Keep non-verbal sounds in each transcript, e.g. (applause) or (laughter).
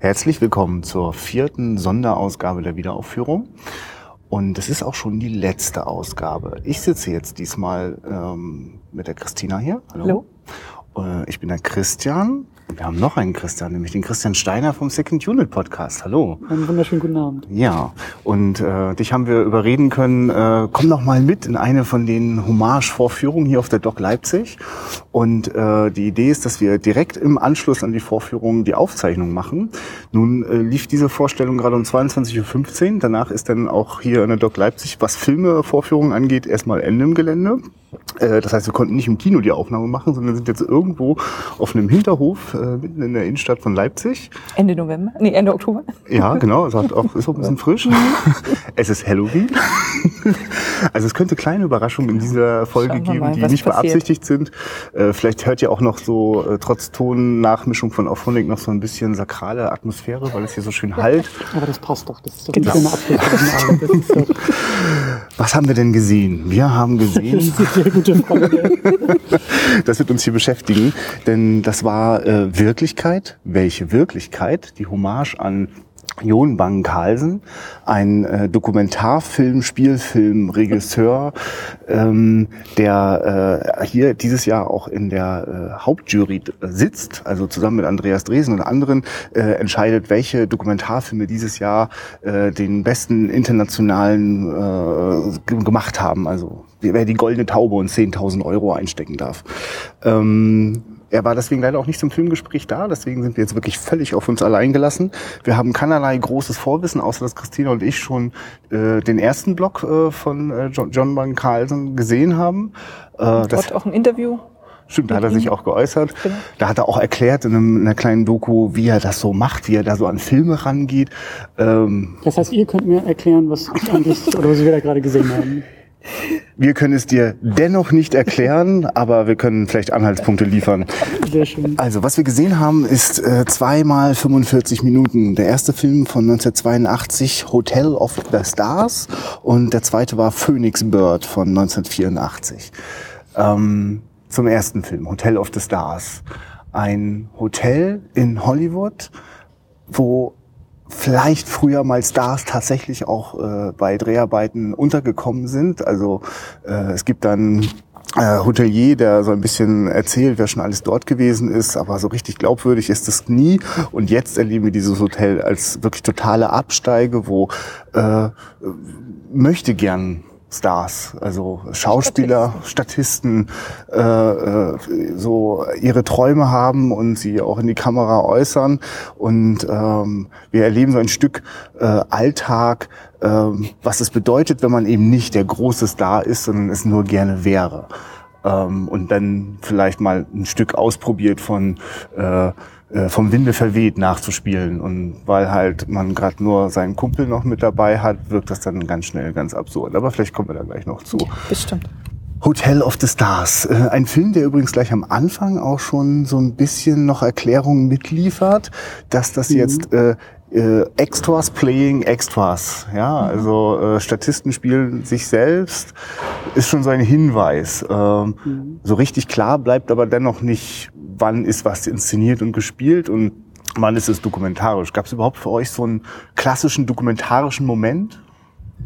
Herzlich willkommen zur vierten Sonderausgabe der Wiederaufführung. Und es ist auch schon die letzte Ausgabe. Ich sitze jetzt diesmal ähm, mit der Christina hier. Hallo. Hallo. Äh, ich bin der Christian wir haben noch einen Christian, nämlich den Christian Steiner vom Second Unit Podcast. Hallo. Einen wunderschönen guten Abend. Ja, und äh, dich haben wir überreden können, äh, komm doch mal mit in eine von den Hommage-Vorführungen hier auf der Doc Leipzig. Und äh, die Idee ist, dass wir direkt im Anschluss an die Vorführung die Aufzeichnung machen. Nun äh, lief diese Vorstellung gerade um 22.15 Uhr. Danach ist dann auch hier in der Doc Leipzig, was Filme-Vorführungen angeht, erstmal Ende im Gelände. Äh, das heißt, wir konnten nicht im Kino die Aufnahme machen, sondern sind jetzt irgendwo auf einem Hinterhof mitten in der Innenstadt von Leipzig. Ende November? Nee, Ende Oktober. Ja, genau. Es hat auch, ist auch ein bisschen frisch. (laughs) Es ist Halloween. also es könnte kleine Überraschungen in dieser Folge geben, mal, die nicht passiert. beabsichtigt sind. Äh, vielleicht hört ihr auch noch so äh, trotz Ton-Nachmischung von Auphonic noch so ein bisschen sakrale Atmosphäre, weil es hier so schön halt. Aber das passt doch. Das ist doch genau. eine Abwechslung. (laughs) Was haben wir denn gesehen? Wir haben gesehen. (laughs) sehr gute Frage. das wird uns hier beschäftigen, denn das war äh, Wirklichkeit. Welche Wirklichkeit? Die Hommage an Jon Bang Carlsen, ein äh, Dokumentarfilm, Spielfilm, Regisseur, ähm, der äh, hier dieses Jahr auch in der äh, Hauptjury sitzt, also zusammen mit Andreas Dresen und anderen äh, entscheidet, welche Dokumentarfilme dieses Jahr äh, den besten internationalen äh, gemacht haben. Also wer die goldene Taube und 10.000 Euro einstecken darf. Ähm, er war deswegen leider auch nicht zum Filmgespräch da, deswegen sind wir jetzt wirklich völlig auf uns allein gelassen. Wir haben keinerlei großes Vorwissen, außer dass Christina und ich schon äh, den ersten Block äh, von äh, John, John Van Carlsen gesehen haben. Äh, das auch ein Interview. Stimmt, da hat er sich auch geäußert. Genau. Da hat er auch erklärt in, einem, in, einer kleinen Doku, wie er das so macht, wie er da so an Filme rangeht. Ähm, das heißt, ihr könnt mir erklären, was eigentlich oder was wir da gerade gesehen haben. Wir können es dir dennoch nicht erklären, aber wir können vielleicht Anhaltspunkte liefern. Sehr schön. Also, was wir gesehen haben, ist äh, zweimal 45 Minuten. Der erste Film von 1982, Hotel of the Stars, und der zweite war Phoenix Bird von 1984. Ähm, zum ersten Film, Hotel of the Stars. Ein Hotel in Hollywood, wo vielleicht früher mal Stars tatsächlich auch äh, bei Dreharbeiten untergekommen sind. Also äh, es gibt dann äh, Hotelier, der so ein bisschen erzählt, wer schon alles dort gewesen ist, aber so richtig glaubwürdig ist es nie. Und jetzt erleben wir dieses Hotel als wirklich totale Absteige, wo äh, möchte gern Stars, also Schauspieler, Statisten, äh, äh, so ihre Träume haben und sie auch in die Kamera äußern. Und ähm, wir erleben so ein Stück äh, Alltag, äh, was es bedeutet, wenn man eben nicht der große Star ist, sondern es nur gerne wäre. Ähm, und dann vielleicht mal ein Stück ausprobiert von äh, vom Winde verweht nachzuspielen. Und weil halt man gerade nur seinen Kumpel noch mit dabei hat, wirkt das dann ganz schnell ganz absurd. Aber vielleicht kommen wir da gleich noch zu. Bestimmt. Hotel of the Stars. Äh, ein Film, der übrigens gleich am Anfang auch schon so ein bisschen noch Erklärungen mitliefert, dass das mhm. jetzt äh, äh, Extras playing Extras. Ja, mhm. also äh, Statisten spielen sich selbst, ist schon so ein Hinweis. Ähm, mhm. So richtig klar bleibt aber dennoch nicht, wann ist was inszeniert und gespielt und wann ist es dokumentarisch. Gab es überhaupt für euch so einen klassischen dokumentarischen Moment,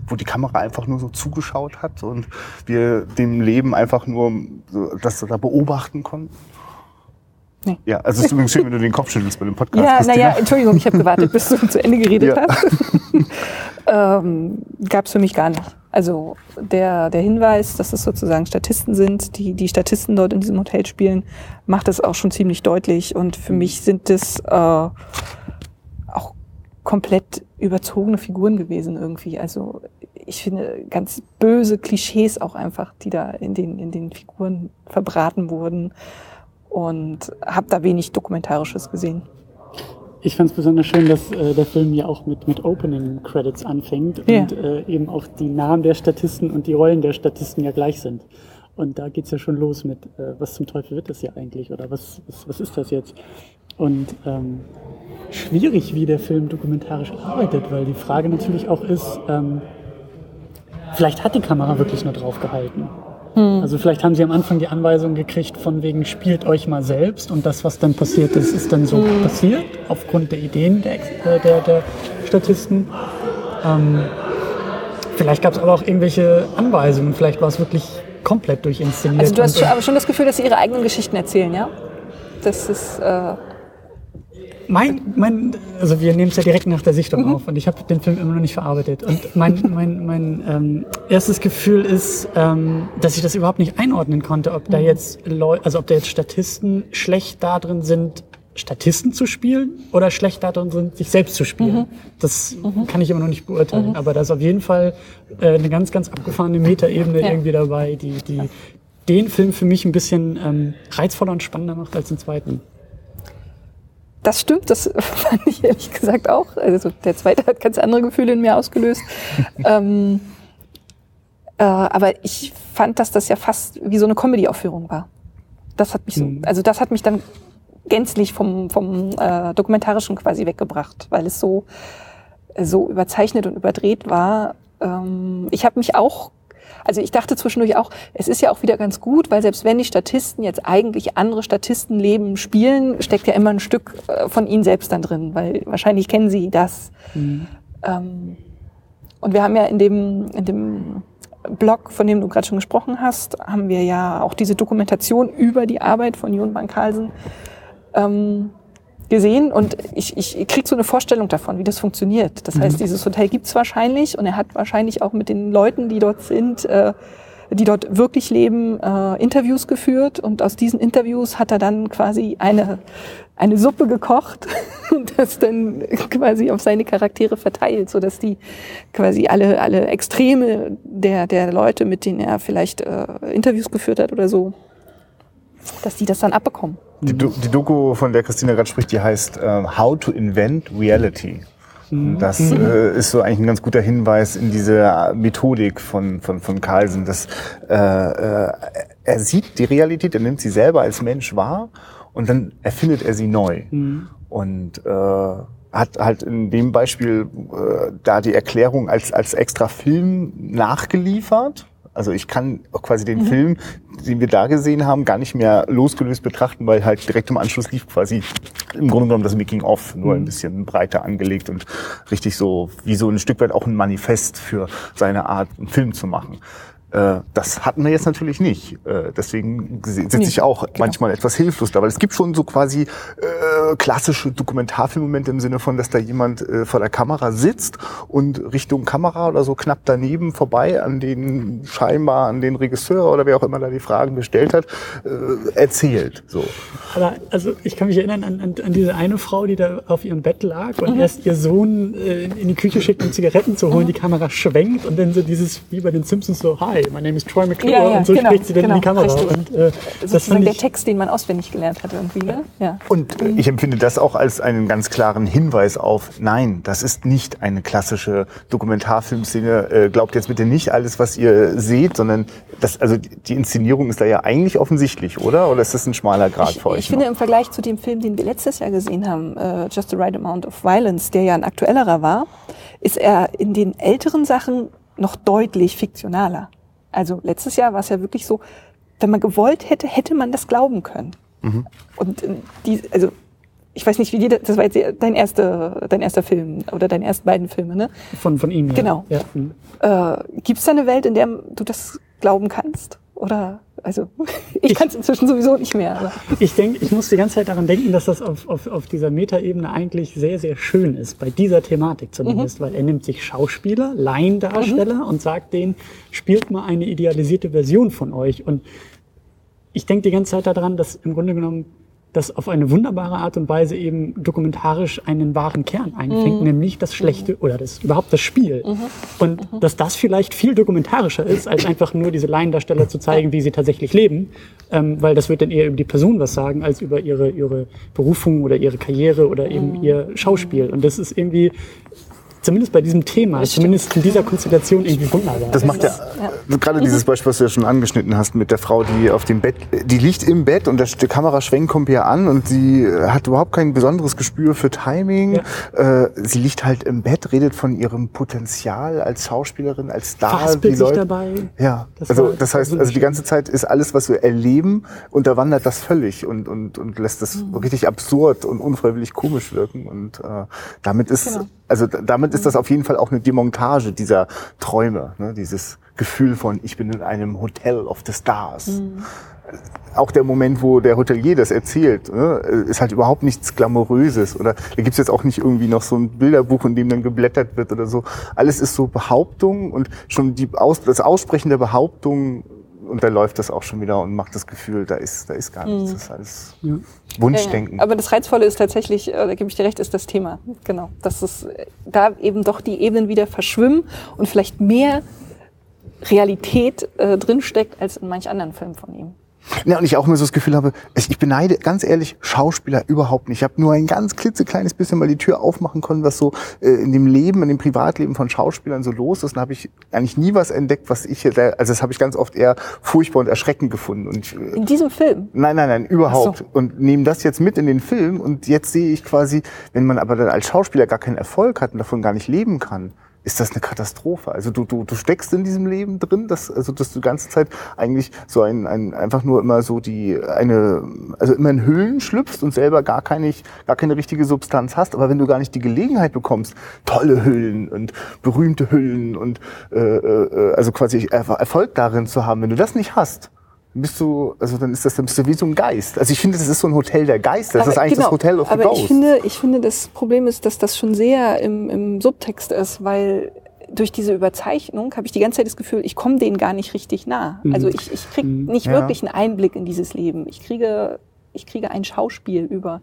wo die Kamera einfach nur so zugeschaut hat und wir dem Leben einfach nur so, das da beobachten konnten? Nee. Ja, also es ist übrigens schön, wenn du den Kopf schüttelst bei dem Podcast. Ja, naja, Entschuldigung, ich habe gewartet, bis du zu Ende geredet ja. hast. (laughs) ähm, Gab es für mich gar nicht. Also der, der Hinweis, dass es sozusagen Statisten sind, die die Statisten dort in diesem Hotel spielen, macht das auch schon ziemlich deutlich. Und für mich sind das äh, auch komplett überzogene Figuren gewesen irgendwie. Also ich finde ganz böse Klischees auch einfach, die da in den, in den Figuren verbraten wurden und habe da wenig Dokumentarisches gesehen. Ich fand es besonders schön, dass äh, der Film ja auch mit, mit Opening Credits anfängt ja. und äh, eben auch die Namen der Statisten und die Rollen der Statisten ja gleich sind. Und da geht's ja schon los mit, äh, was zum Teufel wird das hier eigentlich oder was, was, was ist das jetzt? Und ähm, schwierig, wie der Film dokumentarisch arbeitet, weil die Frage natürlich auch ist, ähm, vielleicht hat die Kamera wirklich nur drauf gehalten. Hm. Also vielleicht haben sie am Anfang die Anweisung gekriegt, von wegen spielt euch mal selbst und das, was dann passiert ist, ist dann so hm. passiert, aufgrund der Ideen der, äh, der, der Statisten. Ähm, vielleicht gab es aber auch irgendwelche Anweisungen, vielleicht war es wirklich komplett durchinszeniert. Also du hast schon, aber schon das Gefühl, dass sie ihre eigenen Geschichten erzählen, ja? Das ist... Äh mein, mein, also wir nehmen es ja direkt nach der Sichtung mhm. auf und ich habe den Film immer noch nicht verarbeitet. Und mein, mein, mein ähm, erstes Gefühl ist, ähm, dass ich das überhaupt nicht einordnen konnte, ob da mhm. jetzt Leute, also ob da jetzt Statisten schlecht da drin sind, Statisten zu spielen oder schlecht darin sind, sich selbst zu spielen. Mhm. Das mhm. kann ich immer noch nicht beurteilen. Mhm. Aber da ist auf jeden Fall äh, eine ganz, ganz abgefahrene Metaebene ja. irgendwie dabei, die, die den Film für mich ein bisschen ähm, reizvoller und spannender macht als den zweiten. Das stimmt, das (laughs) fand ich ehrlich gesagt auch. Also der zweite hat ganz andere Gefühle in mir ausgelöst. (laughs) ähm, äh, aber ich fand, dass das ja fast wie so eine Comedy-Aufführung war. Das hat mich so, mhm. also das hat mich dann gänzlich vom, vom äh, Dokumentarischen quasi weggebracht, weil es so, so überzeichnet und überdreht war. Ähm, ich habe mich auch, also ich dachte zwischendurch auch, es ist ja auch wieder ganz gut, weil selbst wenn die Statisten jetzt eigentlich andere Statistenleben spielen, steckt ja immer ein Stück äh, von ihnen selbst dann drin, weil wahrscheinlich kennen sie das. Mhm. Ähm, und wir haben ja in dem, in dem Blog, von dem du gerade schon gesprochen hast, haben wir ja auch diese Dokumentation über die Arbeit von Jon van Carlsen ähm, gesehen und ich, ich kriege so eine Vorstellung davon, wie das funktioniert. Das heißt, mhm. dieses Hotel gibt's wahrscheinlich und er hat wahrscheinlich auch mit den Leuten, die dort sind, äh, die dort wirklich leben, äh, Interviews geführt und aus diesen Interviews hat er dann quasi eine, eine Suppe gekocht (laughs) und das dann quasi auf seine Charaktere verteilt, so dass die quasi alle, alle Extreme der, der Leute, mit denen er vielleicht äh, Interviews geführt hat oder so, dass die das dann abbekommen. Die, Do die Doku, von der Christina gerade spricht, die heißt uh, How to Invent Reality. Mhm. Das mhm. äh, ist so eigentlich ein ganz guter Hinweis in diese Methodik von, von, von Carlsen. Dass, äh, äh, er sieht die Realität, er nimmt sie selber als Mensch wahr und dann erfindet er sie neu. Mhm. Und äh, hat halt in dem Beispiel äh, da die Erklärung als, als extra Film nachgeliefert also ich kann auch quasi den mhm. Film, den wir da gesehen haben, gar nicht mehr losgelöst betrachten, weil halt direkt im Anschluss lief quasi im Grunde genommen das Making of, nur ein mhm. bisschen breiter angelegt und richtig so wie so ein Stück weit auch ein Manifest für seine Art, einen Film zu machen. Äh, das hatten wir jetzt natürlich nicht. Äh, deswegen sitze ich auch genau. manchmal etwas hilflos da, weil es gibt schon so quasi äh, klassische Dokumentarfilmmomente im Sinne von, dass da jemand äh, vor der Kamera sitzt und Richtung Kamera oder so knapp daneben vorbei an den scheinbar an den Regisseur oder wer auch immer da die Fragen gestellt hat, äh, erzählt. So. Aber also ich kann mich erinnern an, an, an diese eine Frau, die da auf ihrem Bett lag und mhm. erst ihr Sohn äh, in die Küche schickt, um Zigaretten zu holen, mhm. die Kamera schwenkt und dann so dieses wie bei den Simpsons so Hi my name is Troy McClure ja, ja, und so genau, spricht sie dann genau, in die genau, Kamera. Und, äh, das ist der Text, den man auswendig gelernt hat irgendwie. Ne? Ja. Und äh, ich empfinde das auch als einen ganz klaren Hinweis auf, nein, das ist nicht eine klassische Dokumentarfilmszene. Äh, glaubt jetzt bitte nicht alles, was ihr seht, sondern das, also die Inszenierung ist da ja eigentlich offensichtlich, oder? Oder ist das ein schmaler Grad ich, für euch? Ich finde im Vergleich zu dem Film, den wir letztes Jahr gesehen haben, uh, Just the Right Amount of Violence, der ja ein aktuellerer war, ist er in den älteren Sachen noch deutlich fiktionaler. Also letztes Jahr war es ja wirklich so, wenn man gewollt hätte, hätte man das glauben können. Mhm. Und äh, die, also ich weiß nicht, wie die, das war jetzt dein erster, dein erster Film oder deine ersten beiden Filme, ne? Von, von ihm, ja. Genau. Ja. Mhm. Äh, Gibt es da eine Welt, in der du das glauben kannst? Oder also (laughs) ich, kann es inzwischen sowieso nicht mehr. Aber. (laughs) Ich denke, ich muss die ganze Zeit daran denken, dass das auf, auf, auf dieser Metaebene eigentlich sehr, sehr schön ist, bei dieser Thematik zumindest, mhm. weil er nimmt sich Schauspieler, Laiendarsteller mhm. und sagt denen, spielt mal eine idealisierte Version von euch. Und ich denke die ganze Zeit daran, dass im Grunde genommen das auf eine wunderbare Art und Weise eben dokumentarisch einen wahren Kern einfängt, mhm. nämlich das Schlechte oder das überhaupt das Spiel. Mhm. Und mhm. dass das vielleicht viel dokumentarischer ist, als einfach nur diese Laiendarsteller zu zeigen, wie sie tatsächlich leben, ähm, weil das wird dann eher über die Person was sagen, als über ihre, ihre Berufung oder ihre Karriere oder eben mhm. ihr Schauspiel. Und das ist irgendwie zumindest bei diesem Thema, zumindest in dieser Konstellation irgendwie wunderbar. Das macht ja, ja. gerade dieses Beispiel, was du ja schon angeschnitten hast mit der Frau, die auf dem Bett, die liegt im Bett und der, Kameraschwenk kommt ihr an und sie hat überhaupt kein besonderes Gespür für Timing. Ja. Äh, sie liegt halt im Bett, redet von ihrem Potenzial als Schauspielerin, als Star. Verhaspelt sich dabei. Ja, das also das heißt, also die ganze Zeit ist alles, was wir erleben, unterwandert das völlig und, und, und lässt das mhm. richtig absurd und unfreiwillig komisch wirken und äh, damit ist genau. also damit ist das auf jeden Fall auch eine Demontage dieser Träume, ne? dieses Gefühl von ich bin in einem Hotel of the Stars. Mhm. Auch der Moment, wo der Hotelier das erzählt, ne, ist halt überhaupt nichts Glamouröses. Oder da gibt's jetzt auch nicht irgendwie noch so ein Bilderbuch, in dem dann geblättert wird oder so. Alles ist so Behauptung und schon die Aus, das Aussprechen der Behauptung und dann läuft das auch schon wieder und macht das Gefühl, da ist, da ist gar nichts. Mhm. Das ist alles ja. Wunschdenken. Ja, aber das Reizvolle ist tatsächlich, äh, da gebe ich dir recht, ist das Thema. Genau. Dass es da eben doch die Ebenen wieder verschwimmen und vielleicht mehr Realität äh, drinsteckt als in manch anderen Filmen von ihm. Ja, und ich auch immer so das Gefühl habe, ich beneide ganz ehrlich Schauspieler überhaupt nicht. Ich habe nur ein ganz klitzekleines bisschen mal die Tür aufmachen können, was so äh, in dem Leben, in dem Privatleben von Schauspielern so los ist. Und habe ich eigentlich nie was entdeckt, was ich hier, also das habe ich ganz oft eher furchtbar und erschreckend gefunden. Und ich, in diesem Film? Nein, nein, nein, überhaupt. So. Und nehme das jetzt mit in den Film und jetzt sehe ich quasi, wenn man aber dann als Schauspieler gar keinen Erfolg hat und davon gar nicht leben kann, ist das eine Katastrophe. Also du, du, du steckst in diesem Leben drin, dass, also dass du die ganze Zeit eigentlich so ein, ein einfach nur immer so die eine, also immer in Hüllen schlüpfst und selber gar keine, gar keine richtige Substanz hast. Aber wenn du gar nicht die Gelegenheit bekommst, tolle Hüllen und berühmte Hüllen und äh, äh, also quasi Erfolg darin zu haben, wenn du das nicht hast, bist du, also dann ist das, dann bist du wie so ein Geist. Also ich finde, das ist so ein Hotel der Geister. Das aber ist eigentlich genau, das Hotel of the aber Ghost. Ich finde, ich finde, das Problem ist, dass das schon sehr im, im Subtext ist, weil durch diese Überzeichnung habe ich die ganze Zeit das Gefühl, ich komme denen gar nicht richtig nah. Mhm. Also ich, ich kriege mhm. nicht ja. wirklich einen Einblick in dieses Leben. Ich kriege, ich kriege ein Schauspiel über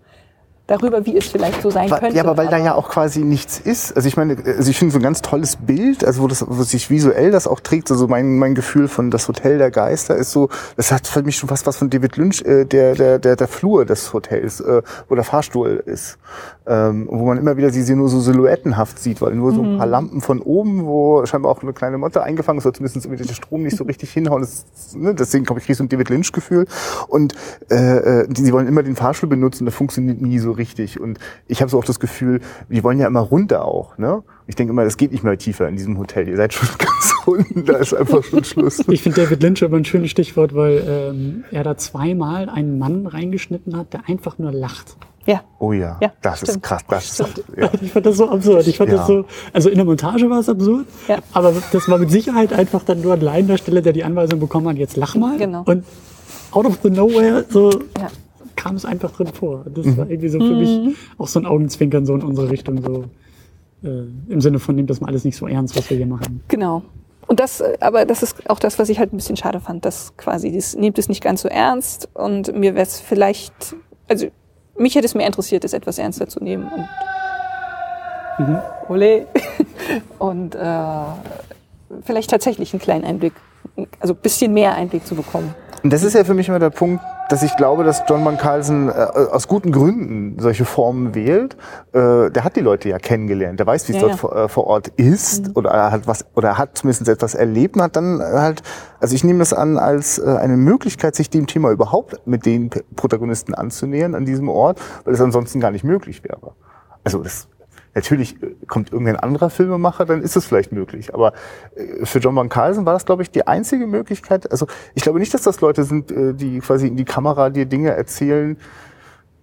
darüber, wie es vielleicht so sein könnte. Ja, aber weil aber da ja auch quasi nichts ist. Also ich meine, also ich finde so ein ganz tolles Bild, also wo das, wo sich visuell das auch trägt. Also mein, mein Gefühl von das Hotel der Geister ist so, das hat für mich schon fast was von David Lynch, äh, der, der, der, der Flur des Hotels, äh, wo der Fahrstuhl ist. Ähm, wo man immer wieder sie nur so silhouettenhaft sieht, weil nur so ein paar mhm. Lampen von oben, wo scheinbar auch eine kleine Motte eingefangen ist, oder zumindest irgendwie der Strom nicht so richtig hinhauen. Das, ne, deswegen glaube ich, kriege ich so ein David Lynch-Gefühl. Und äh, äh, die, sie wollen immer den Fahrstuhl benutzen, der funktioniert nie so richtig. Und ich habe so auch das Gefühl, die wollen ja immer runter auch. Ne? Ich denke immer, das geht nicht mehr tiefer in diesem Hotel. Ihr seid schon (laughs) ganz unten, da ist einfach schon Schluss. (laughs) Ich finde David Lynch aber ein schönes Stichwort, weil ähm, er da zweimal einen Mann reingeschnitten hat, der einfach nur lacht. Ja. Oh ja, ja das stimmt. ist krass. Das ist, (laughs) ja. Ich fand das so absurd. Ich fand ja. das so, also in der Montage war es absurd, ja. aber das war mit Sicherheit einfach dann nur ein Laiendarsteller, der die Anweisung bekommen hat, jetzt lach mal. Genau. Und out of the nowhere so ja. Kam es einfach drin vor. Das mhm. war irgendwie so für mich mhm. auch so ein Augenzwinkern so in unsere Richtung so. Äh, Im Sinne von, nehmt das mal alles nicht so ernst, was wir hier machen. Genau. Und das, äh, aber das ist auch das, was ich halt ein bisschen schade fand, dass quasi, das nehmt es nicht ganz so ernst und mir wäre es vielleicht, also mich hätte es mehr interessiert, es etwas ernster zu nehmen und mhm. ole (laughs) und äh, vielleicht tatsächlich einen kleinen Einblick, also ein bisschen mehr Einblick zu bekommen. Und das ist ja für mich immer der Punkt, dass ich glaube, dass John Van Carlsen äh, aus guten Gründen solche Formen wählt. Äh, der hat die Leute ja kennengelernt. Der weiß, wie es ja, dort ja. Vor, äh, vor, Ort ist mhm. oder er hat was oder hat zumindest etwas erlebt und hat dann halt, also ich nehme das an als äh, eine Möglichkeit, sich dem Thema überhaupt mit den Protagonisten anzunähern an diesem Ort, weil es ansonsten gar nicht möglich wäre. Also das Natürlich äh, kommt irgendein anderer Filmemacher, dann ist es vielleicht möglich. Aber äh, für John Van Carlsen war das, glaube ich, die einzige Möglichkeit. Also ich glaube nicht, dass das Leute sind, äh, die quasi in die Kamera dir Dinge erzählen.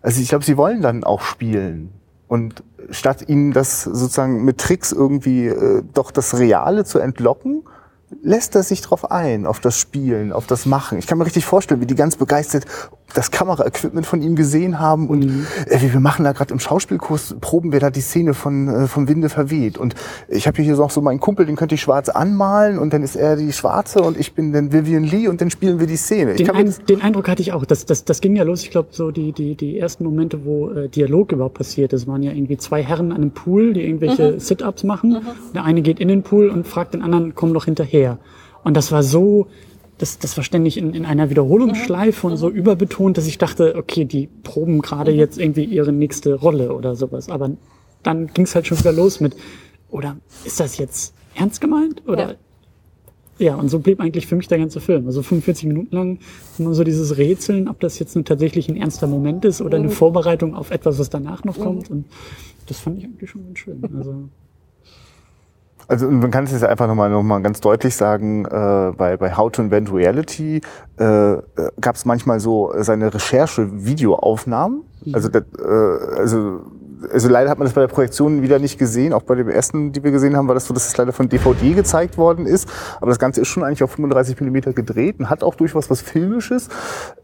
Also ich glaube, sie wollen dann auch spielen. Und statt ihnen das sozusagen mit Tricks irgendwie doch das Reale zu entlocken, lässt er sich drauf ein, auf das Spielen, auf das Machen. Ich kann mir richtig vorstellen, wie die ganz begeistert das Kameraequipment von ihm gesehen haben und mhm. äh, wir machen da gerade im Schauspielkurs, proben wir da die Szene von äh, vom Winde verweht. Und ich habe hier noch so meinen Kumpel, den könnte ich schwarz anmalen und dann ist er die Schwarze und ich bin dann Vivian Lee und dann spielen wir die Szene. Den, ein, den Eindruck hatte ich auch. Das, das, das ging ja los, ich glaube, so die, die, die ersten Momente, wo äh, Dialog überhaupt passiert. Das waren ja irgendwie zwei Herren an einem Pool, die irgendwelche mhm. Sit-Ups machen. Mhm. Der eine geht in den Pool und fragt den anderen, komm doch hinterher. Und das war so, das, das war ständig in, in einer Wiederholungsschleife mhm. und so mhm. überbetont, dass ich dachte, okay, die proben gerade mhm. jetzt irgendwie ihre nächste Rolle oder sowas. Aber dann ging es halt schon wieder los mit, oder ist das jetzt ernst gemeint? Oder ja. Ja, und so blieb eigentlich für mich der ganze Film. Also 45 Minuten lang nur so dieses Rätseln, ob das jetzt nun tatsächlich ein ernster Moment ist oder eine mhm. Vorbereitung auf etwas, was danach noch kommt. Mhm. Und das fand ich eigentlich schon ganz schön. Also also man kann es jetzt einfach nochmal noch mal ganz deutlich sagen, äh, bei, bei How to Invent Reality äh, äh gab es manchmal so seine Recherche-Videoaufnahmen. Mhm. Also, das, äh, also also leider hat man das bei der Projektion wieder nicht gesehen. Auch bei dem ersten, die wir gesehen haben, war das so, dass es leider von DVD gezeigt worden ist. Aber das Ganze ist schon eigentlich auf 35 Millimeter gedreht und hat auch durchaus was Filmisches.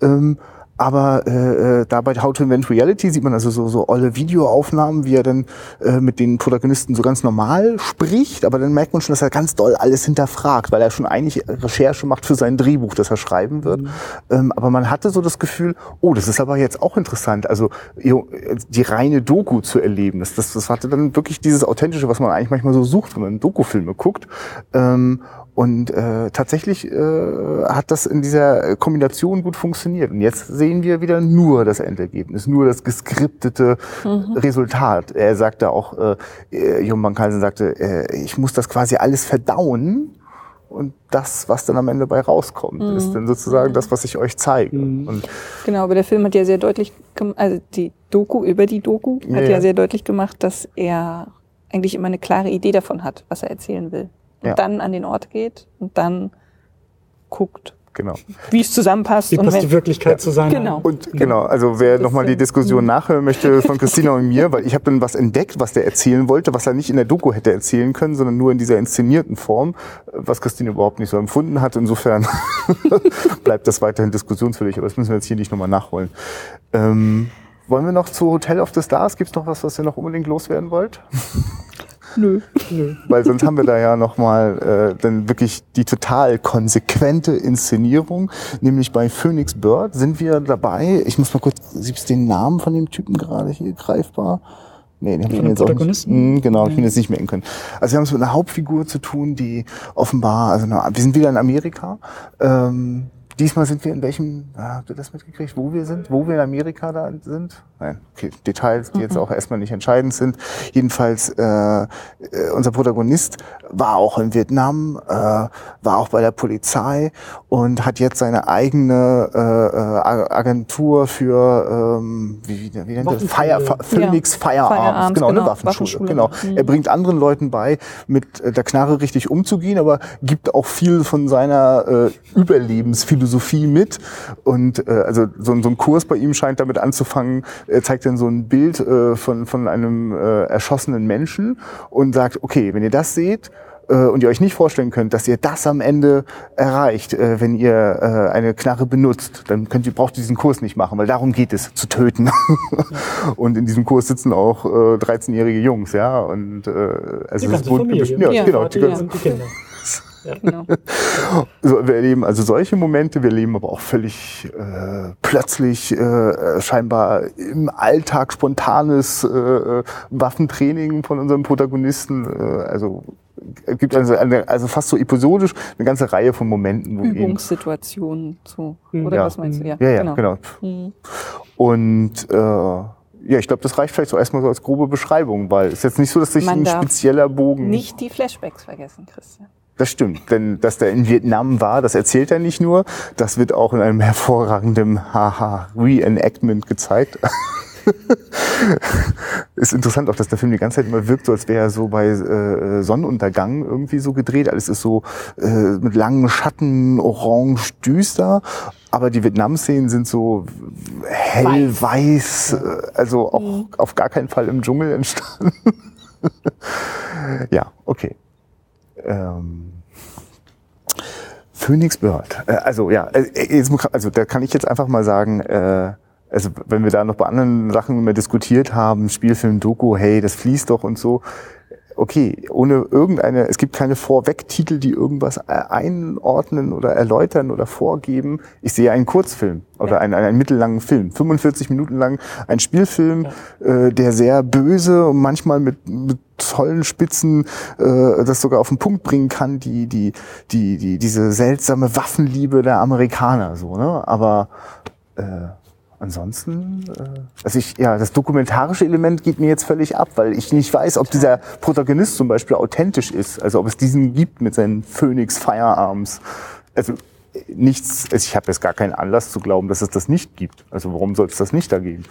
Ähm, aber äh, äh, da bei How to Invent Reality sieht man also so, so olle Videoaufnahmen, wie er dann äh, mit den Protagonisten so ganz normal spricht. Aber dann merkt man schon, dass er ganz doll alles hinterfragt, weil er schon eigentlich Recherche macht für sein Drehbuch, das er schreiben wird. Mhm. Ähm, aber man hatte so das Gefühl, oh, das ist aber jetzt auch interessant, also die reine Doku zu erleben. Das, das, das hatte dann wirklich dieses Authentische, was man eigentlich manchmal so sucht, wenn man Dokufilme guckt. Ähm, und äh, tatsächlich äh, hat das in dieser Kombination gut funktioniert. Und jetzt sehen wir wieder nur das Endergebnis, nur das geskriptete mhm. Resultat. Er sagte auch, äh, äh Jon van Kalsen sagte, äh, ich muss das quasi alles verdauen. Und das, was dann am Ende bei rauskommt, mhm. ist dann sozusagen das, was ich euch zeige. Mhm. Und genau, aber der Film hat ja sehr deutlich, also die Doku über die Doku hat ja, ja sehr deutlich gemacht, dass er eigentlich immer eine klare Idee davon hat, was er erzählen will und ja. dann an den Ort geht und dann guckt, Genau. Wie es zusammenpasst. Wie passt die Wirklichkeit ja. zu sein. Genau. Und genau, also wer nochmal die Diskussion nachhören möchte von Christina und mir, weil ich habe dann was entdeckt, was der erzählen wollte, was er nicht in der Doku hätte erzählen können, sondern nur in dieser inszenierten Form, was Christine überhaupt nicht so empfunden hat. Insofern (laughs) bleibt das weiterhin diskussionsfähig, aber das müssen wir jetzt hier nicht nochmal nachholen. Ähm, wollen wir noch zu Hotel of the Stars? Gibt es noch was, was ihr noch unbedingt loswerden wollt? Nö. Nö. Weil sonst haben wir da ja nochmal äh, dann wirklich die total konsequente Inszenierung. Nämlich bei Phoenix Bird sind wir dabei. Ich muss mal kurz, siehst den Namen von dem Typen gerade hier greifbar? Nee, den habe ich jetzt auch nicht. Mh, hm, genau, ich bin jetzt nicht merken können. Also wir haben es mit einer Hauptfigur zu tun, die offenbar, also wir sind wieder in Amerika. Ähm, Diesmal sind wir in welchem, ah, habt ihr das mitgekriegt, wo wir sind, wo wir in Amerika da sind? Nein, okay, Details, die jetzt mhm. auch erstmal nicht entscheidend sind. Jedenfalls, äh, äh, unser Protagonist war auch in Vietnam, äh, war auch bei der Polizei und hat jetzt seine eigene äh, äh Agentur für, ähm, wie, wie, wie nennt das? Fire, Phoenix ja. Firearms, genau, genau, eine Waffenschule. Waffenschule. Genau. Mhm. Er bringt anderen Leuten bei, mit äh, der Knarre richtig umzugehen, aber gibt auch viel von seiner äh, Überlebensphilosophie Philosophie mit. Und äh, also so, so ein Kurs bei ihm scheint damit anzufangen, er zeigt dann so ein Bild äh, von, von einem äh, erschossenen Menschen und sagt, okay, wenn ihr das seht, äh, und ihr euch nicht vorstellen könnt, dass ihr das am Ende erreicht, äh, wenn ihr äh, eine Knarre benutzt, dann könnt ihr, braucht ihr diesen Kurs nicht machen, weil darum geht es, zu töten. Ja. (laughs) und in diesem Kurs sitzen auch äh, 13-jährige Jungs, ja. Und äh, also die ganze Familie. Ja, ja, genau, die, ganze, die Kinder. Ja. Genau. (laughs) So, wir erleben also solche Momente, wir erleben aber auch völlig äh, plötzlich äh, scheinbar im Alltag spontanes äh, Waffentraining von unserem Protagonisten. Äh, also es gibt also, eine, also fast so episodisch eine ganze Reihe von Momenten. Wo Übungssituationen so. Oder ja. was meinst du? Ja, ja, ja genau. genau. Mhm. Und äh, ja, ich glaube, das reicht vielleicht so erstmal so als grobe Beschreibung, weil es ist jetzt nicht so, dass sich ein spezieller Bogen. Nicht die Flashbacks vergessen, Christian. Das stimmt, denn dass der in Vietnam war, das erzählt er nicht nur, das wird auch in einem (laughs) hervorragenden Haha Reenactment gezeigt. (laughs) ist interessant auch, dass der Film die ganze Zeit immer wirkt, so als wäre er so bei äh, Sonnenuntergang irgendwie so gedreht. Alles ist so äh, mit langen Schatten, orange, düster. Aber die Vietnam-Szenen sind so hell, weiß, weiß äh, also auch mhm. auf gar keinen Fall im Dschungel entstanden. (laughs) ja, okay. Ähm, Phoenix Bird. Äh, also ja, äh, also da kann ich jetzt einfach mal sagen, äh, also wenn wir da noch bei anderen Sachen mehr diskutiert haben, Spielfilm, Doku, hey, das fließt doch und so okay, ohne irgendeine, es gibt keine Vorwegtitel, die irgendwas einordnen oder erläutern oder vorgeben. Ich sehe einen Kurzfilm oder einen, einen mittellangen Film, 45 Minuten lang, ein Spielfilm, ja. äh, der sehr böse und manchmal mit, mit tollen Spitzen äh, das sogar auf den Punkt bringen kann, die, die, die, die, diese seltsame Waffenliebe der Amerikaner, so, ne? Aber äh, ansonsten, äh, also ich, ja, das dokumentarische Element geht mir jetzt völlig ab, weil ich nicht weiß, ob dieser Protagonist zum Beispiel authentisch ist, also ob es diesen gibt mit seinen Phoenix Firearms. Also nichts, also ich habe jetzt gar keinen Anlass zu glauben, dass es das nicht gibt. Also warum soll es das nicht da geben?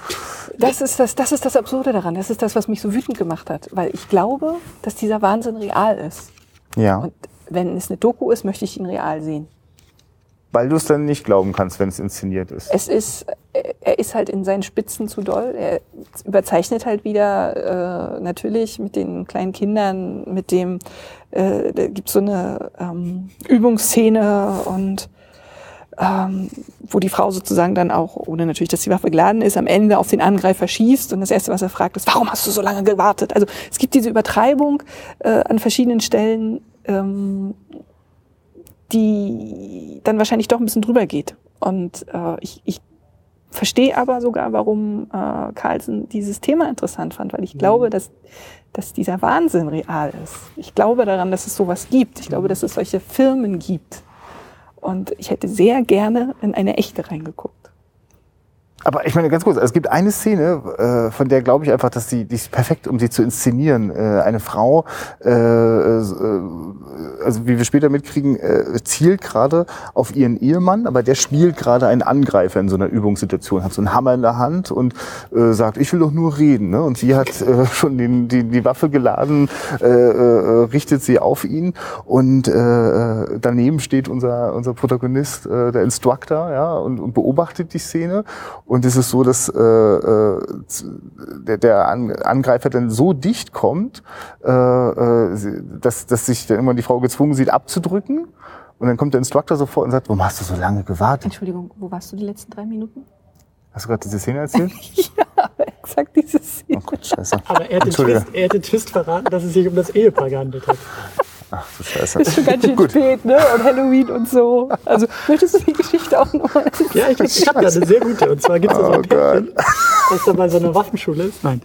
Das ist das, das ist das Absurde daran. Das ist das, was mich so wütend gemacht hat, weil ich glaube, dass dieser Wahnsinn real ist. Ja. Und wenn es eine Doku ist, möchte ich ihn real sehen. Weil du es dann nicht glauben kannst, wenn es inszeniert ist. Es ist, er ist halt in seinen Spitzen zu doll. Er überzeichnet halt wieder äh, natürlich mit den kleinen Kindern, mit dem, äh, da gibt so eine ähm, Übungsszene und ähm, wo die Frau sozusagen dann auch, ohne natürlich, dass die Waffe geladen ist, am Ende auf den Angreifer schießt und das Erste, was er fragt, ist, warum hast du so lange gewartet? Also es gibt diese Übertreibung äh, an verschiedenen Stellen, ähm, die dann wahrscheinlich doch ein bisschen drüber geht. Und äh, ich, ich verstehe aber sogar, warum äh, Carlsen dieses Thema interessant fand, weil ich mhm. glaube, dass, dass dieser Wahnsinn real ist. Ich glaube daran, dass es sowas gibt. Ich glaube, dass es solche Firmen gibt. Und ich hätte sehr gerne in eine echte reingeguckt. Aber ich meine ganz kurz, es gibt eine Szene, äh, von der glaube ich einfach, dass die, die ist perfekt, um sie zu inszenieren. Äh, eine Frau, äh, äh, also wie wir später mitkriegen, zielt gerade auf ihren Ehemann, aber der spielt gerade einen Angreifer in so einer Übungssituation, hat so einen Hammer in der Hand und sagt, ich will doch nur reden. Ne? Und sie hat (laughs) schon den, die, die Waffe geladen, richtet sie auf ihn und daneben steht unser, unser Protagonist, der Instructor, ja, und, und beobachtet die Szene. Und es ist so, dass äh, äh, der, der Angreifer dann so dicht kommt, äh, äh, dass, dass sich dann immer die Frau gezwungen sieht, abzudrücken. Und dann kommt der Instructor sofort und sagt, warum hast du so lange gewartet? Entschuldigung, wo warst du die letzten drei Minuten? Hast du gerade diese Szene erzählt? (laughs) ja, exakt diese Szene. Oh Gott, scheiße. Aber er hat, den Twist, er hat den Twist verraten, dass es sich um das Ehepaar gehandelt hat. (laughs) Ach du Scheiße. Ist schon ganz schön (laughs) spät, ne? Und Halloween und so. Also, möchtest du die Geschichte auch noch mal Ja, ich, ich habe da eine sehr gute. Und zwar gibt es oh so ein Pärchen, das da bei so einer Waffenschule ist. Nein.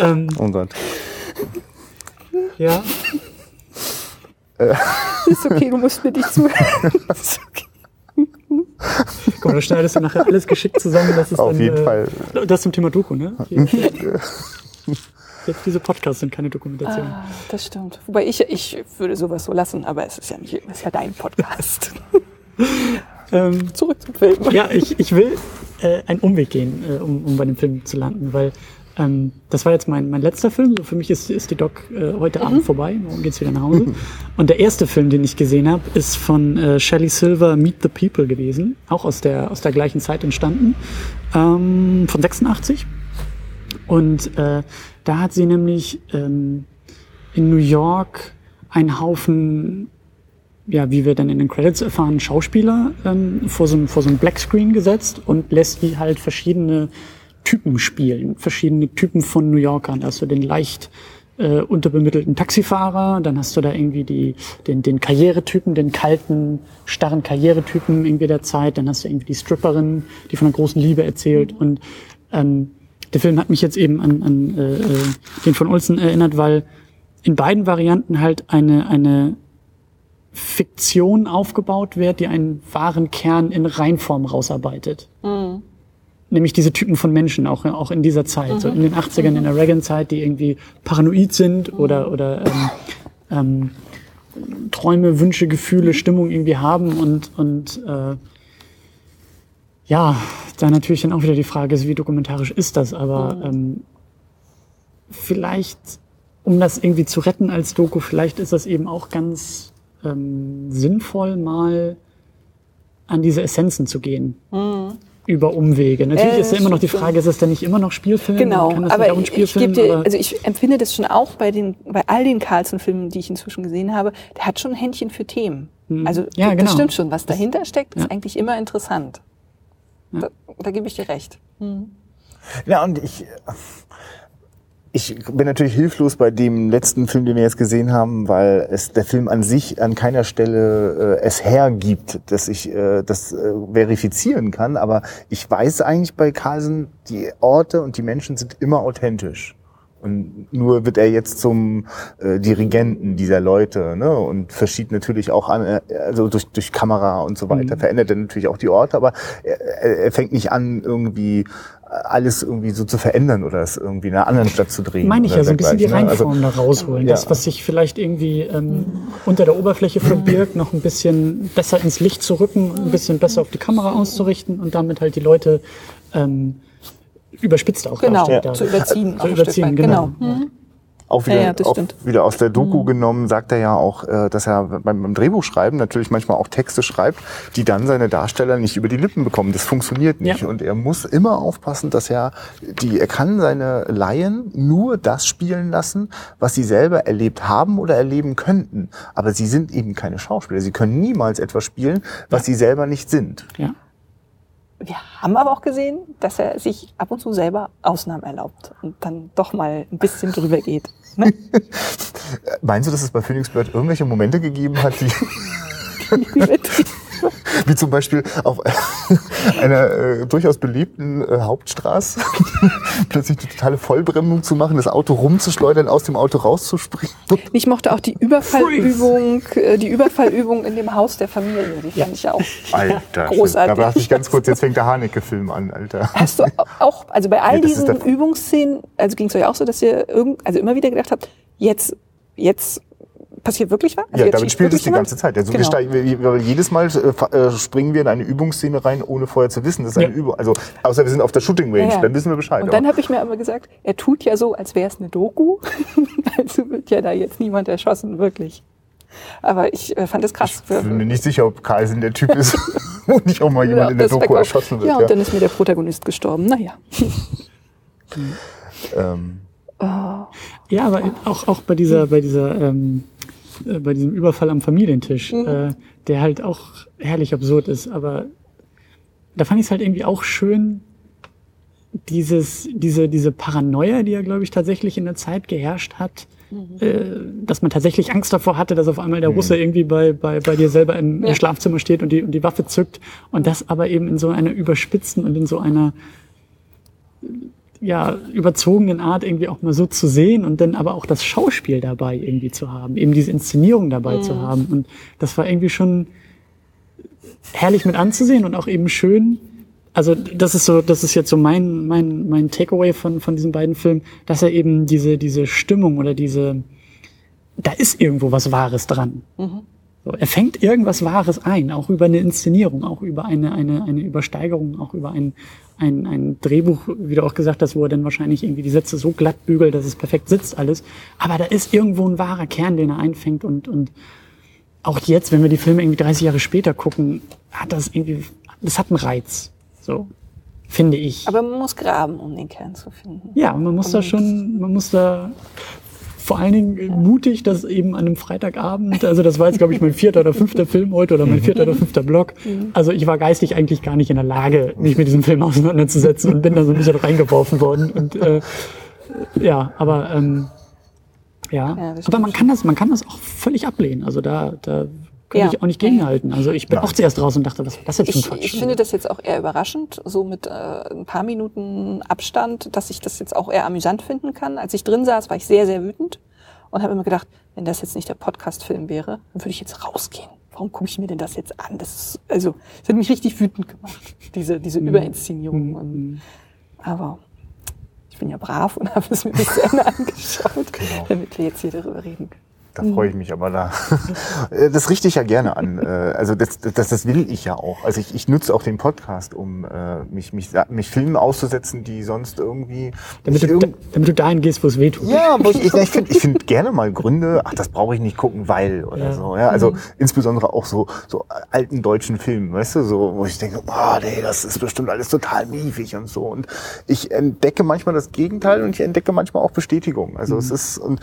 Ähm, oh Gott. Ja. Äh. (laughs) Ist okay, du musst mir nicht zuhören. (laughs) Ist okay. Guck mal, da schneidest du nachher alles geschickt zusammen. Das ist Auf dann, jeden äh, Fall. Das zum Thema Doku, ne? Hier, Jetzt diese Podcasts sind keine Dokumentation. Ah, das stimmt. Wobei ich, ich würde sowas so lassen, aber es ist ja nicht, es ist ja dein Podcast. (laughs) ähm, Zurück zum Film. Ja, ich, ich will äh, einen Umweg gehen, äh, um, um bei dem Film zu landen, weil ähm, das war jetzt mein, mein letzter Film. So für mich ist, ist die Doc äh, heute mhm. Abend vorbei. Morgen geht's wieder nach Hause. (laughs) Und der erste Film, den ich gesehen habe, ist von äh, Shelley Silver Meet the People gewesen. Auch aus der, aus der gleichen Zeit entstanden. Ähm, von 86. Und äh, da hat sie nämlich ähm, in New York einen Haufen, ja, wie wir dann in den Credits erfahren, Schauspieler ähm, vor, so, vor so ein Blackscreen gesetzt und lässt die halt verschiedene Typen spielen, verschiedene Typen von New Yorkern. Da hast du den leicht äh, unterbemittelten Taxifahrer, dann hast du da irgendwie die, den, den Karrieretypen, den kalten, starren Karrieretypen irgendwie der Zeit, dann hast du irgendwie die Stripperin, die von einer großen Liebe erzählt und ähm, der Film hat mich jetzt eben an, an äh, äh, den von Olsen erinnert, weil in beiden Varianten halt eine, eine Fiktion aufgebaut wird, die einen wahren Kern in Reinform rausarbeitet. Mhm. Nämlich diese Typen von Menschen, auch, auch in dieser Zeit, mhm. so in den 80ern, mhm. in der Reagan-Zeit, die irgendwie paranoid sind mhm. oder, oder ähm, ähm, Träume, Wünsche, Gefühle, Stimmung irgendwie haben und, und äh, ja, da natürlich dann auch wieder die Frage ist, wie dokumentarisch ist das, aber mhm. ähm, vielleicht, um das irgendwie zu retten als Doku, vielleicht ist das eben auch ganz ähm, sinnvoll, mal an diese Essenzen zu gehen. Mhm. Über Umwege. Natürlich äh, ist ja immer noch die Frage, ist es denn nicht immer noch Spielfilm? Genau, aber ich gebe dir, also ich empfinde das schon auch bei den, bei all den Carlson-Filmen, die ich inzwischen gesehen habe, der hat schon ein Händchen für Themen. Mhm. Also ja, das genau. stimmt schon. Was dahinter steckt, ist ja. eigentlich immer interessant. Da, da gebe ich dir recht. Mhm. Ja, und ich, ich bin natürlich hilflos bei dem letzten Film, den wir jetzt gesehen haben, weil es der Film an sich an keiner Stelle äh, es hergibt, dass ich äh, das äh, verifizieren kann. Aber ich weiß eigentlich bei Carlsen, die Orte und die Menschen sind immer authentisch. Und nur wird er jetzt zum äh, Dirigenten dieser Leute ne? und verschiebt natürlich auch an, äh, also durch, durch Kamera und so weiter, mhm. verändert er natürlich auch die Orte, aber er, er fängt nicht an, irgendwie alles irgendwie so zu verändern oder es irgendwie in einer anderen Stadt zu drehen. Meine ich ja, so ein bisschen die Reinform ne? also, da rausholen. Ja. Das, was sich vielleicht irgendwie ähm, unter der Oberfläche verbirgt, noch ein bisschen besser ins Licht zu rücken, ein bisschen besser auf die Kamera auszurichten und damit halt die Leute ähm, überspitzt auch genau, ja. zu überziehen. Zu überziehen, genau. genau. Mhm. Auch wieder, ja, ja, auch wieder aus der Doku mhm. genommen, sagt er ja auch, äh, dass er beim, beim Drehbuchschreiben natürlich manchmal auch Texte schreibt, die dann seine Darsteller nicht über die Lippen bekommen. Das funktioniert nicht. Ja. Und er muss immer aufpassen, dass er die, er kann seine Laien nur das spielen lassen, was sie selber erlebt haben oder erleben könnten. Aber sie sind eben keine Schauspieler. Sie können niemals etwas spielen, was sie selber nicht sind. Ja. Wir haben aber auch gesehen, dass er sich ab und zu selber Ausnahmen erlaubt und dann doch mal ein bisschen drüber geht. Ne? (laughs) Meinst du, dass es bei Phoenix Bird irgendwelche Momente gegeben hat, die (laughs) Wie zum Beispiel auf (laughs) einer äh, durchaus beliebten äh, Hauptstraße (laughs) plötzlich die totale Vollbremsung zu machen, das Auto rumzuschleudern, aus dem Auto rauszuspringen. Ich mochte auch die Überfallübung, äh, die Überfallübung in dem Haus der Familie. Die fand ja. ich auch Alter, großartig. Da dachte ich ganz kurz, jetzt fängt der Haneke-Film an, Alter. Hast du auch, also bei all ja, diesen Übungsszenen, also ging es euch auch so, dass ihr irgend, also immer wieder gedacht habt, jetzt jetzt passiert wirklich was? Also ja, damit spielt es die ganze Zeit. Also genau. wir, wir, jedes Mal äh, äh, springen wir in eine Übungsszene rein, ohne vorher zu wissen, dass es ja. eine Übung. Also außer wir sind auf der Shooting Range, ja, ja. dann wissen wir Bescheid. Und dann habe ich mir aber gesagt, er tut ja so, als wäre es eine Doku. (laughs) also wird ja da jetzt niemand erschossen, wirklich. Aber ich äh, fand es krass. Ich bin mir nicht sicher, ob Carlsen der Typ ist, (laughs) wo nicht auch mal jemand in der Doku erschossen wird. Ja, und dann ist mir der Protagonist gestorben. Naja. (laughs) ähm. Oh. Ja, aber auch, auch bei dieser, bei dieser ähm, äh, bei diesem Überfall am Familientisch, mhm. äh, der halt auch herrlich absurd ist. Aber da fand ich es halt irgendwie auch schön, dieses, diese, diese Paranoia, die ja, glaube ich, tatsächlich in der Zeit geherrscht hat, mhm. äh, dass man tatsächlich Angst davor hatte, dass auf einmal der mhm. Russe irgendwie bei, bei, bei dir selber im, ja. im Schlafzimmer steht und die, und die Waffe zückt. Und das aber eben in so einer überspitzten und in so einer ja, überzogenen Art irgendwie auch mal so zu sehen und dann aber auch das Schauspiel dabei irgendwie zu haben, eben diese Inszenierung dabei mhm. zu haben. Und das war irgendwie schon herrlich mit anzusehen und auch eben schön. Also das ist so, das ist jetzt so mein mein mein Takeaway von von diesen beiden Filmen, dass er eben diese diese Stimmung oder diese da ist irgendwo was Wahres dran. Mhm. So, er fängt irgendwas Wahres ein, auch über eine Inszenierung, auch über eine eine eine Übersteigerung, auch über ein ein, ein Drehbuch, wie du auch gesagt hast, wo er dann wahrscheinlich irgendwie die Sätze so glatt bügelt, dass es perfekt sitzt alles. Aber da ist irgendwo ein wahrer Kern, den er einfängt und, und auch jetzt, wenn wir die Filme irgendwie 30 Jahre später gucken, hat das irgendwie, das hat einen Reiz. So. Finde ich. Aber man muss graben, um den Kern zu finden. Ja, man muss und da schon, man muss da vor allen Dingen mutig, dass eben an einem Freitagabend, also das war jetzt, glaube ich, mein vierter oder fünfter Film heute oder mein vierter oder fünfter Blog. Mhm. Also ich war geistig eigentlich gar nicht in der Lage, mich mit diesem Film auseinanderzusetzen und bin da so ein bisschen reingeworfen worden. Und äh, ja, aber ähm, ja, ja aber man kann das, man kann das auch völlig ablehnen. Also da, da kann ja. ich auch nicht gegenhalten. Also ich bin ja. auch zuerst raus und dachte, was war das jetzt für ein Quatsch? Ich finde das jetzt auch eher überraschend, so mit äh, ein paar Minuten Abstand, dass ich das jetzt auch eher amüsant finden kann. Als ich drin saß, war ich sehr, sehr wütend und habe immer gedacht, wenn das jetzt nicht der Podcast-Film wäre, dann würde ich jetzt rausgehen. Warum gucke ich mir denn das jetzt an? Das ist, also, das hat mich richtig wütend gemacht, diese, diese mhm. Überinszenierung. Mhm. aber ich bin ja brav und (laughs) habe es mir bis zu Ende angeschaut, genau. damit wir jetzt hier darüber reden können. Da freue ich mich aber da. Das richte ich ja gerne an. Äh, also das, das, das will ich ja auch. Also ich, ich nutze auch den Podcast, um äh, mich, mich, mich Filmen auszusetzen, die sonst irgendwie... Damit du, irgend... damit du dahin gehst, wo es weh tut. Ja, ich, ich, ich finde ich find gerne mal Gründe, ach, das brauche ich nicht gucken, weil oder ja. so. Ja, also mhm. insbesondere auch so, so alten deutschen Filmen, weißt du, so, wo ich denke, oh nee, das ist bestimmt alles total miefig und so. Und ich entdecke manchmal das Gegenteil und ich entdecke manchmal auch Bestätigung. Also mhm. es ist... und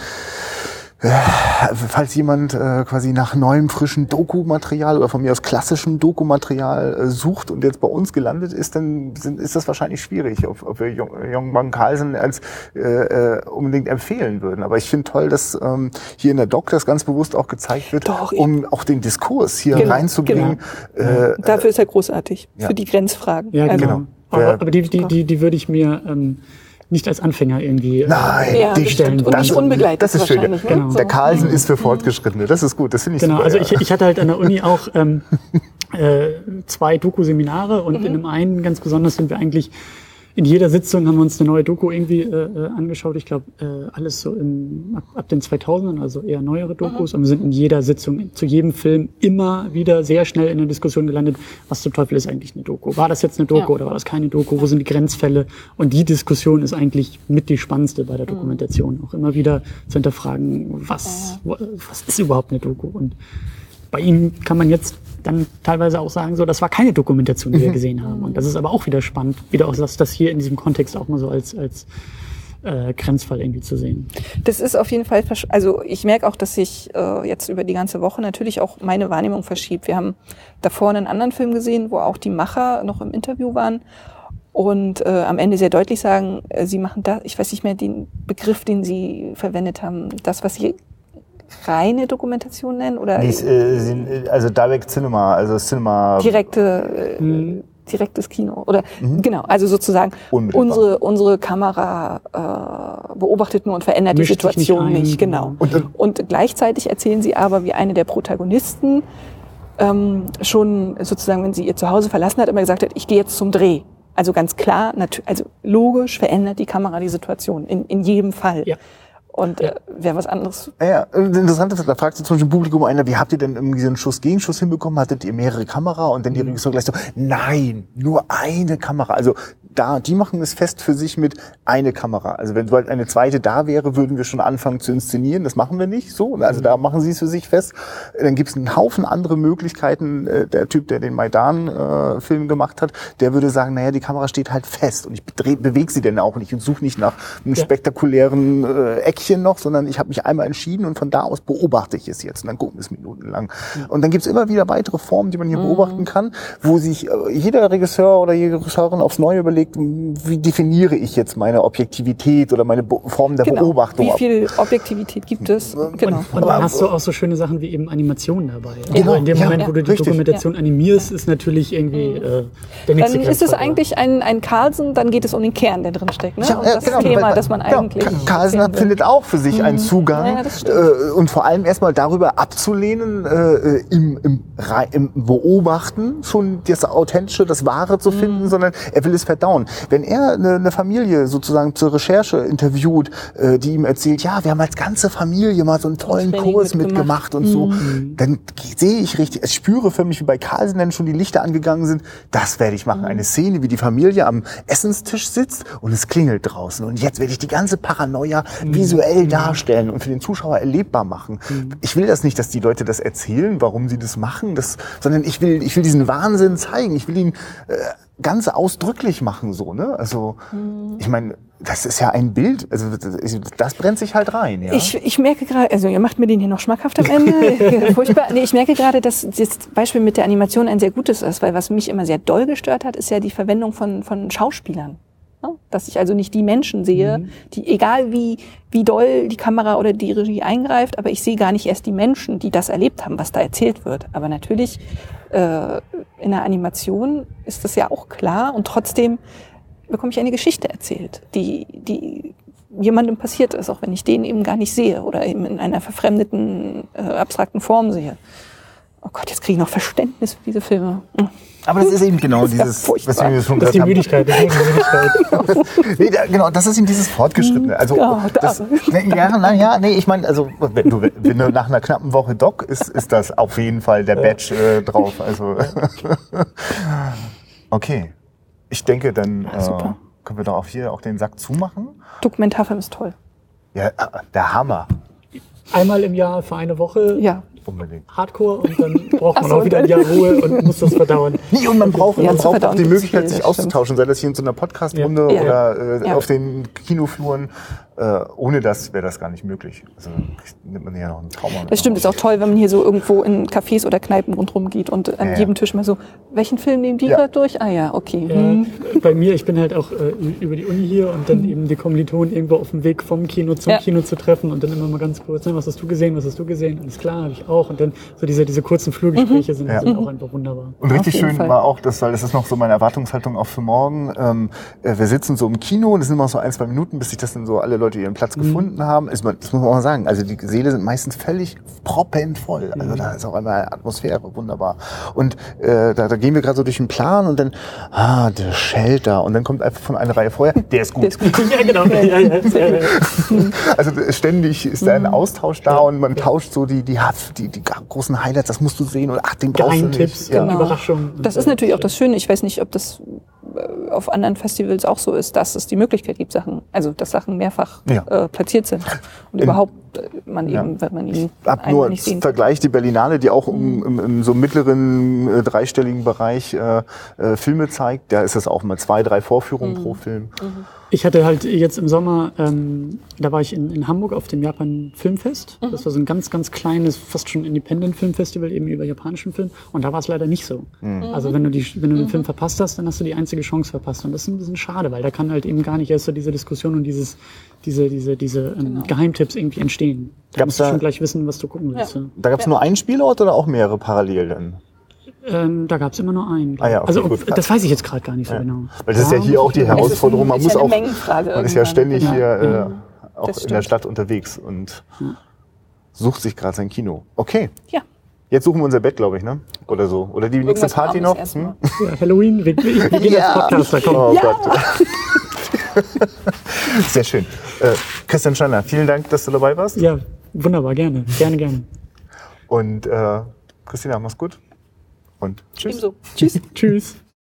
falls jemand äh, quasi nach neuem, frischen Dokumaterial oder von mir aus klassischem Dokumaterial äh, sucht und jetzt bei uns gelandet ist, dann sind, ist das wahrscheinlich schwierig, ob, ob wir Jong Van Carlsen als äh, äh, unbedingt empfehlen würden. Aber ich finde toll, dass ähm, hier in der Doc das ganz bewusst auch gezeigt wird, Doch, um auch den Diskurs hier genau, reinzubringen. Genau. Äh, Dafür ist er großartig, ja. für die Grenzfragen. Ja, also, genau. Aber, aber die, die, die, die würde ich mir... Ähm, nicht als Anfänger irgendwie Nein, äh, Ja, die das stellen wollen. nicht unbegleitet Das ist schön. wahrscheinlich, ne? Genau. Der Carlsen ist für Fortgeschrittene. Das ist gut. Das finde ich Genau, super. also ja. ich, ich hatte halt an der Uni (laughs) auch ähm, äh, zwei Doku-Seminare und in einem einen ganz besonders sind wir eigentlich in jeder Sitzung haben wir uns eine neue Doku irgendwie äh, äh, angeschaut. Ich glaube, äh, alles so im, ab, ab den 2000ern, also eher neuere Dokus. Und wir sind in jeder Sitzung zu jedem Film immer wieder sehr schnell in der Diskussion gelandet, was zum Teufel ist eigentlich eine Doku? War das jetzt eine Doku Ja. oder war das keine Doku? Wo sind die Grenzfälle? Und die Diskussion ist eigentlich mit die spannendste bei der Dokumentation. Auch immer wieder zu hinterfragen, was, was ist überhaupt eine Doku? Und bei ihm kann man jetzt dann teilweise auch sagen, so, das war keine Dokumentation, die wir gesehen haben. Und das ist aber auch wieder spannend, wieder auch das, das hier in diesem Kontext auch mal so als, als äh, Grenzfall irgendwie zu sehen. Das ist auf jeden Fall, also ich merke auch, dass sich äh, jetzt über die ganze Woche natürlich auch meine Wahrnehmung verschiebt. Wir haben davor einen anderen Film gesehen, wo auch die Macher noch im Interview waren und äh, am Ende sehr deutlich sagen, äh, sie machen da, ich weiß nicht mehr den Begriff, den sie verwendet haben, das, was sie reine Dokumentation nennen oder ist, äh, äh, also Direct Cinema, also Cinema. direkte, äh, direktes Kino oder genau, also sozusagen unsere unsere Kamera äh, beobachtet nur und verändert Mischt die nicht Situation ein, nicht, genau. genau. Und, gleichzeitig erzählen sie aber, wie eine der Protagonisten ähm, schon sozusagen, wenn sie ihr Zuhause verlassen hat, immer gesagt hat, ich gehe jetzt zum Dreh. Also ganz klar, also logisch verändert die Kamera die Situation in, in jedem Fall. Ja. Und äh, wer was anderes Ja, ja, das Interessante ist, da fragt sich zum Beispiel im Publikum einer, wie habt ihr denn irgendwie so einen Schuss Gegenschuss hinbekommen? Hattet ihr mehrere Kamera? Und dann die Regisseur gleich so, nein, nur eine Kamera. Also da, die machen es fest für sich mit eine Kamera. Also wenn sobald eine zweite da wäre, würden wir schon anfangen zu inszenieren. Das machen wir nicht so. Also da machen sie es für sich fest. Dann gibt es einen Haufen andere Möglichkeiten. Äh, Der Typ, der den Maidan-Film gemacht hat, der würde sagen, naja, die Kamera steht halt fest und ich bewege sie denn auch nicht und suche nicht nach einem Ja. spektakulären äh, Eckchen noch, sondern ich habe mich einmal entschieden und von da aus beobachte ich es jetzt und dann gucken wir es minutenlang. Und dann gibt es immer wieder weitere Formen, die man hier beobachten kann, wo sich äh, jeder Regisseur oder jede Regisseurin aufs Neue überlegt, wie definiere ich jetzt meine Objektivität oder meine Be Form der genau. Beobachtung. Wie viel Objektivität gibt es? Genau. Und dann hast du auch so schöne Sachen wie eben Animationen dabei. Genau, Also in dem ja, Moment, ja. wo du die Richtig. Dokumentation animierst, ist natürlich irgendwie äh, der nächste Dann ist es eigentlich ein, ein Carlsen, dann geht es um den Kern, der drin steckt. Ne? Ja, und ja, das genau, Thema, weil- das man genau, eigentlich. Carlsen findet auch für sich einen Zugang Ja, äh, und vor allem erstmal darüber abzulehnen, äh, im, im, Rei- im Beobachten schon das Authentische, das Wahre zu Mhm. finden, sondern er will es verdauen. Wenn er eine, eine Familie sozusagen zur Recherche interviewt, äh, die ihm erzählt, ja, wir haben als ganze Familie mal so einen tollen Kurs mitgemacht. mitgemacht und so, Mhm. dann sehe ich richtig, ich spüre für mich, wie bei Carlsen dann schon die Lichter angegangen sind, das werde ich machen. Mhm. Eine Szene, wie die Familie am Essenstisch sitzt und es klingelt draußen. Und jetzt werde ich die ganze Paranoia Mhm. Visuell darstellen und für den Zuschauer erlebbar machen. Ich will das nicht, dass die Leute das erzählen, warum sie das machen, das, sondern ich will, ich will diesen Wahnsinn zeigen. Ich will ihn äh, ganz ausdrücklich machen, so, ne? Also, Mhm. ich meine, das ist ja ein Bild, also das, das brennt sich halt rein, ja. Ich, ich merke gerade, also ihr macht mir den hier noch schmackhaft am Ende. (laughs) (laughs) Furchtbar. Nee, ich merke gerade, dass das Beispiel mit der Animation ein sehr gutes ist, weil was mich immer sehr doll gestört hat, ist ja die Verwendung von, von Schauspielern. Ja? Dass ich also nicht die Menschen sehe, die, egal wie, wie doll die Kamera oder die Regie eingreift, aber ich sehe gar nicht erst die Menschen, die das erlebt haben, was da erzählt wird. Aber natürlich, äh, in der Animation ist das ja auch klar und trotzdem bekomme ich eine Geschichte erzählt, die, die jemandem passiert ist, auch wenn ich den eben gar nicht sehe oder eben in einer verfremdeten, äh, abstrakten Form sehe. Oh Gott, jetzt kriege ich noch Verständnis für diese Filme. Hm. Aber das ist eben genau ist ja dieses, furchtbar. was wir schon Das ist die. Müdigkeit. Das ist die Müdigkeit. (laughs) Nee, da, genau, das ist eben dieses Fortgeschrittene. Also, Ja, da- das, nee, ja, na, ja, nee, ich meine, also, wenn du, wenn du nach einer knappen Woche Doc ist, ist das auf jeden Fall der Badge äh, drauf. Also, (laughs) okay. Ich denke, dann äh, super. können wir doch auch hier auch den Sack zumachen. Dokumentarfilm ist toll. Ja, äh, der Hammer. Einmal im Jahr für eine Woche Ja. Unbedingt. Hardcore und dann (laughs) braucht man so, auch wieder ein Jahr Ruhe und muss das verdauen. (laughs) Nee, und man braucht, Ja, man braucht auch die Möglichkeit, sich auszutauschen, sei das hier in so einer Podcast-Runde Ja. oder äh, Ja. auf den Kinofluren. Äh, ohne das wäre das gar nicht möglich. Also nimmt man ja noch einen Trauma. Das stimmt, ist auch toll, wenn man hier so irgendwo in Cafés oder Kneipen rundherum geht und an Ja, ja. jedem Tisch mal so, welchen Film nehmen die Ja. gerade durch? Ah ja, okay. Ja, Hm. bei mir, ich bin halt auch äh, über die Uni hier und dann eben die Kommilitonen irgendwo auf dem Weg vom Kino zum Ja. Kino zu treffen und dann immer mal ganz kurz, ne, was hast du gesehen, was hast du gesehen? Alles klar, habe ich auch. Und dann so diese, diese kurzen Flurgespräche sind, Ja. sind auch einfach wunderbar. Und richtig schön Fall. war auch, das, weil das ist noch so meine Erwartungshaltung auch für morgen. Ähm, äh, wir sitzen so im Kino und es sind immer so ein, zwei Minuten, bis sich das dann so alle Leute ihren Platz gefunden haben. Ist, man- das muss man auch mal sagen. Also die Säle sind meistens völlig proppenvoll. Also da ist auch einmal Atmosphäre wunderbar. Und äh, da, da gehen wir gerade so durch den Plan und dann, ah, der Shelter. Und dann kommt einfach von einer Reihe vorher, der ist gut. Der ist gut. (laughs) Ja, genau. (laughs) Ja, ja, ja, ja. (laughs) Also ständig ist da ein Austausch da und man tauscht so die, die, die, die großen Highlights, das musst du sehen und ach, den brauchst du Geheimtipps, nicht. Ja. genau. Überraschungen. Das ist natürlich auch das Schöne. Ich weiß nicht, ob das äh, auf anderen Festivals auch so ist, dass es die Möglichkeit gibt, Sachen, also dass Sachen mehrfach Ja. äh, platziert sind und In- überhaupt äh, man Ja. eben, wenn man ihn einmal nur nicht sehen. Vergleich die Berlinale, die auch im, im, im so mittleren äh, dreistelligen Bereich äh, äh, Filme zeigt. Da ist es auch mal zwei, drei Vorführungen pro Film. Ich hatte halt jetzt im Sommer, ähm, da war ich in, in Hamburg auf dem Japan Filmfest. Das war so ein ganz, ganz kleines, fast schon Independent Filmfestival eben über japanischen Film. Und da war es leider nicht so. Also wenn du die, wenn du den Film verpasst hast, dann hast du die einzige Chance verpasst. Und das ist ein bisschen schade, weil da kann halt eben gar nicht erst so diese Diskussion und dieses, diese, diese, diese ähm, Geheimtipps irgendwie entstehen. Da Gab's musst du da- schon gleich wissen, was du gucken willst. Ja. Da gab es nur einen Spielort oder auch mehrere parallel dann? Ähm, da gab es immer nur einen. Ah ja, okay, also gut. das weiß ich jetzt gerade gar nicht so genau. Weil das ist ja hier auch die ich- Herausforderung. Man muss ja auch, man ist ja ständig Ja. hier äh, auch in der. Stadt unterwegs und sucht sich gerade sein Kino. Okay. Ja. Jetzt suchen wir unser Bett, glaube ich, ne? Oder so. Oder die nächste Irgendwas Party Warmes noch? Hm? Ja, Halloween, wir, wir, gehen Ja. Podcaster, komm. Oh Gott. (laughs) Sehr schön. Äh, Christian Steiner, vielen Dank, dass du dabei warst. Ja, wunderbar, gerne. Gerne, gerne. Und äh, Christina, mach's gut. Und tschüss. Ebenso. Tschüss. (laughs) Tschüss.